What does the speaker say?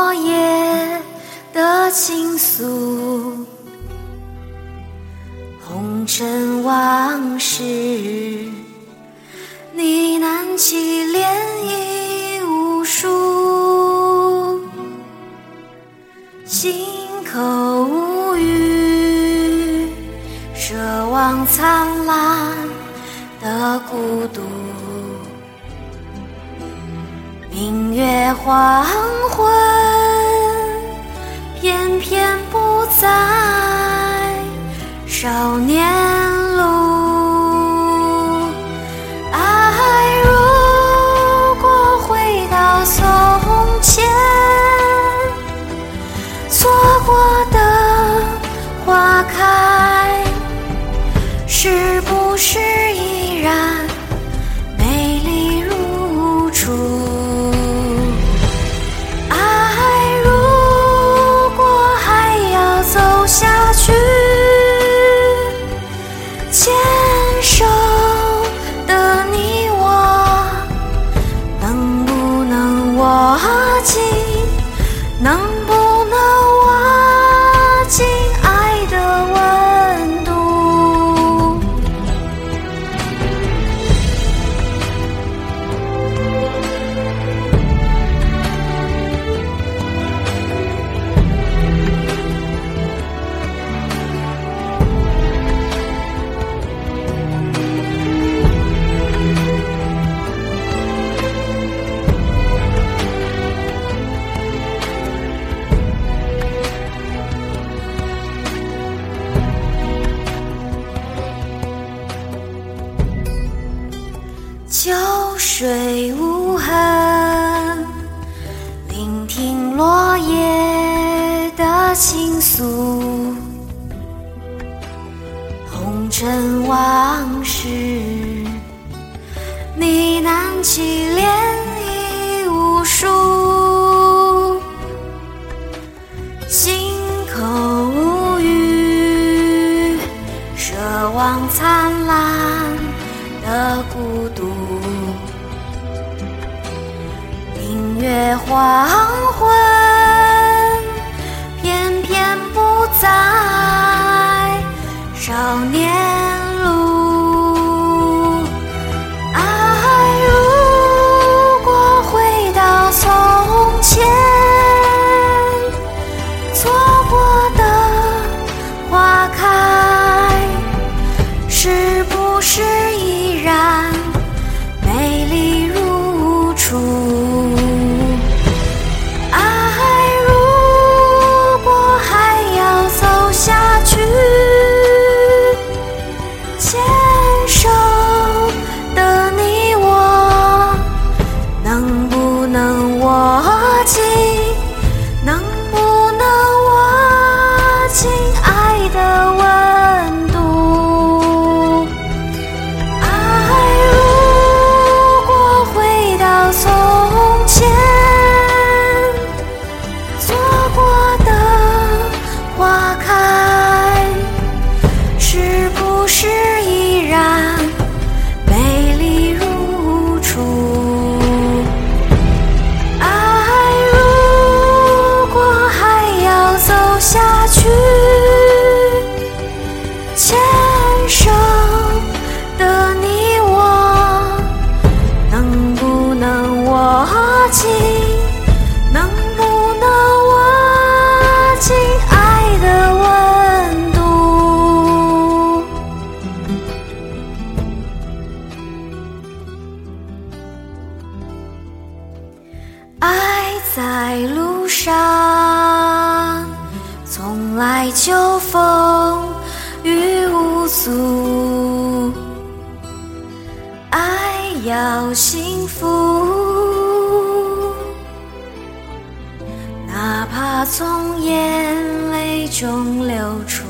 昨叶的倾诉，红尘往事呢喃起涟漪无数，心口无语，奢望灿烂的孤独，明月荒。倾诉，红尘往事，呢喃起涟漪无数，心口无语，奢望灿烂的孤独，明月恍。在路上，从来就风雨无阻。爱要幸福。哪怕从眼泪中流出。